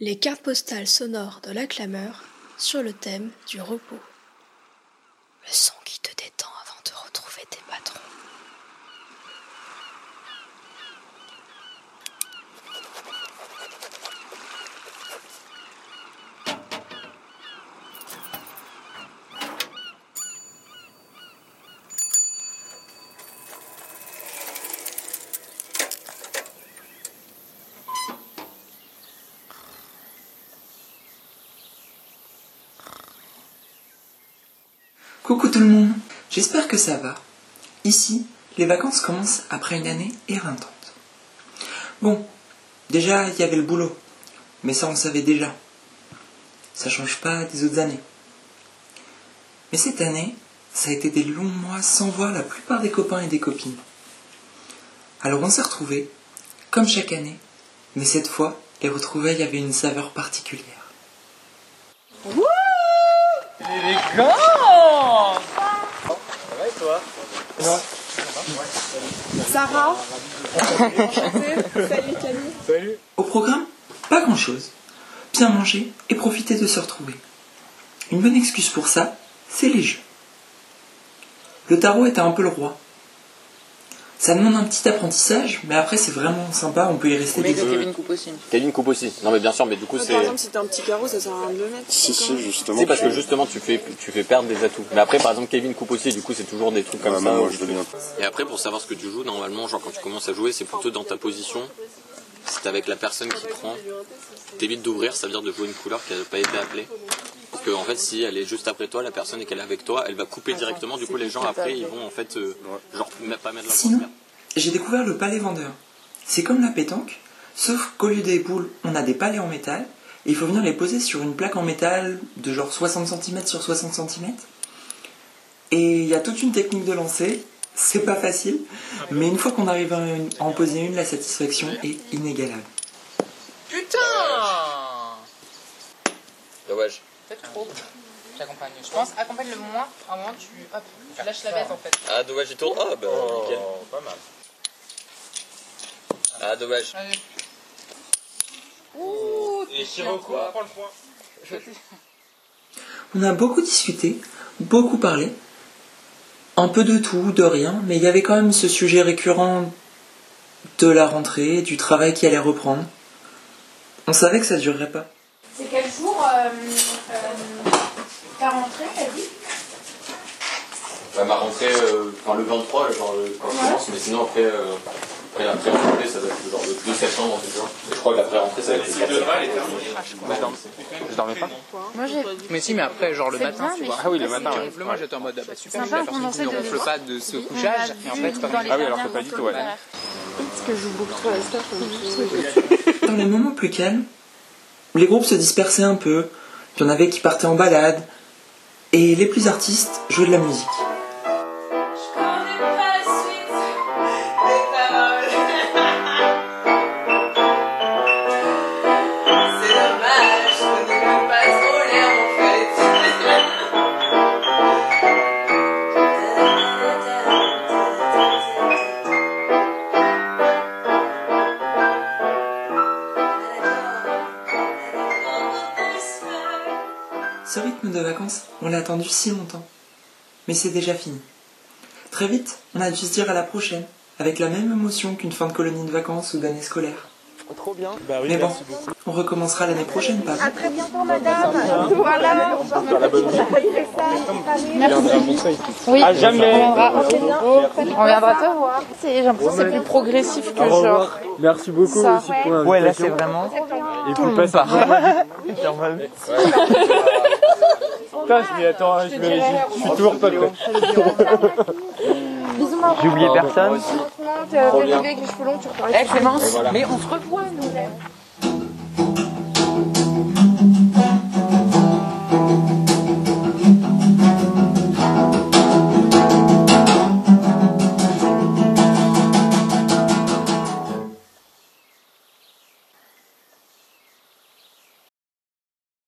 Les cartes postales sonores de la clameur sur le thème du repos. Le son qui te détend avant de retrouver tes patrons. Coucou tout le monde, j'espère que ça va. Ici, les vacances commencent après une année éreintante. Bon, déjà, il y avait le boulot, mais ça on savait déjà. Ça change pas des autres années. Mais cette année, ça a été des longs mois sans voir la plupart des copains et des copines. Alors on s'est retrouvés, comme chaque année, mais cette fois, les retrouvailles avaient une saveur particulière. Sarah. Salut Camille. Au programme, pas grand-chose. Bien manger et profiter de se retrouver. Une bonne excuse pour ça, c'est les jeux. Le tarot était un peu le roi. Ça demande un petit apprentissage, mais après c'est vraiment sympa, on peut y rester heures. Kevin coupe aussi. Kevin coupe aussi. Non mais bien sûr, mais du coup Par c'est. exemple, si t'as un petit carreau, ça sert à rien de le mettre. Si, si, justement. C'est parce que justement tu fais tu fais perdre des atouts. Mais après par exemple Kevin coupe aussi, du coup c'est toujours des trucs comme Ah, ça. moi, je. Et après pour savoir ce que tu joues, normalement genre quand tu commences à jouer, c'est plutôt dans ta position. C'est avec la personne qui prend. T'évites d'ouvrir, ça veut dire de jouer une couleur qui n'a pas été appelée. Parce que en fait si elle est juste après toi, la personne et qu'elle est avec toi, elle va couper directement. Du coup les gens après ils vont en fait euh, genre m- pas mettre la Sinon, j'ai découvert le palais vendeur. C'est comme la pétanque, sauf qu'au lieu des boules, on a des palets en métal, et il faut venir les poser sur une plaque en métal de genre 60 cm sur 60 cm. Et il y a toute une technique de lancer, c'est pas facile, mais une fois qu'on arrive à, une- à en poser une, la satisfaction est inégalable. Putain Dommage. Peut-être trop. J'accompagne. Je pense, accompagne le moins. À un moment, tu, hop, tu lâches la bête en fait. Ah dommage il tourne. Ah bah nickel. Pas mal. Ah dommage. Allez. Ouh, Et Sirocco, prends le point. On a beaucoup discuté, beaucoup parlé, un peu de tout, de rien, mais il y avait quand même ce sujet récurrent de la rentrée, du travail qui allait reprendre. On savait que ça durerait pas. C'est quel jour? Ta rentrée, t'as dit Bah, ma rentrée, euh, enfin le 23, genre le- quand je commence, mais sinon après, euh, après la pré-rentrée, ça doit être genre le 2 septembre, je crois que la pré-rentrée, ça va être le 4 septembre. Je dormais pas. Moi j'ai. Mais si, mais après, genre le matin, bien, tu vois. Ah oui, le matin, ouais. moi j'étais en mode, ah bah super, Sympa, la personne qui on ne ronfle pas de ce couchage. Et en fait, Ah oui, alors que pas du tout, ouais. Parce que je joue beaucoup trop à la Dans les moments plus calmes, les groupes se dispersaient un peu, il y en avait qui partaient en balade, et les plus artistes jouaient de la musique. Ce rythme de vacances, on l'a attendu si longtemps. Mais c'est déjà fini. Très vite, on a dû se dire à la prochaine, avec la même émotion qu'une fin de colonie de vacances ou d'année scolaire. Trop bien. Mais bon, on recommencera l'année prochaine, pas À très bientôt, madame. Voilà. Oui, À jamais. on reviendra, te voir. C'est- J'ai l'impression que c'est plus progressif que genre. Merci beaucoup Ça. aussi pour. Ouais, là c'est vraiment. Et tout le monde part. Putain, je m'y attends, je, me- je- je suis toujours pas prêt. Bisous, maman. J'ai oublié personne. Franchement, t'es arrivé avec les cheveux longs, tu repars. Eh Clémence, mais on se revoit nous.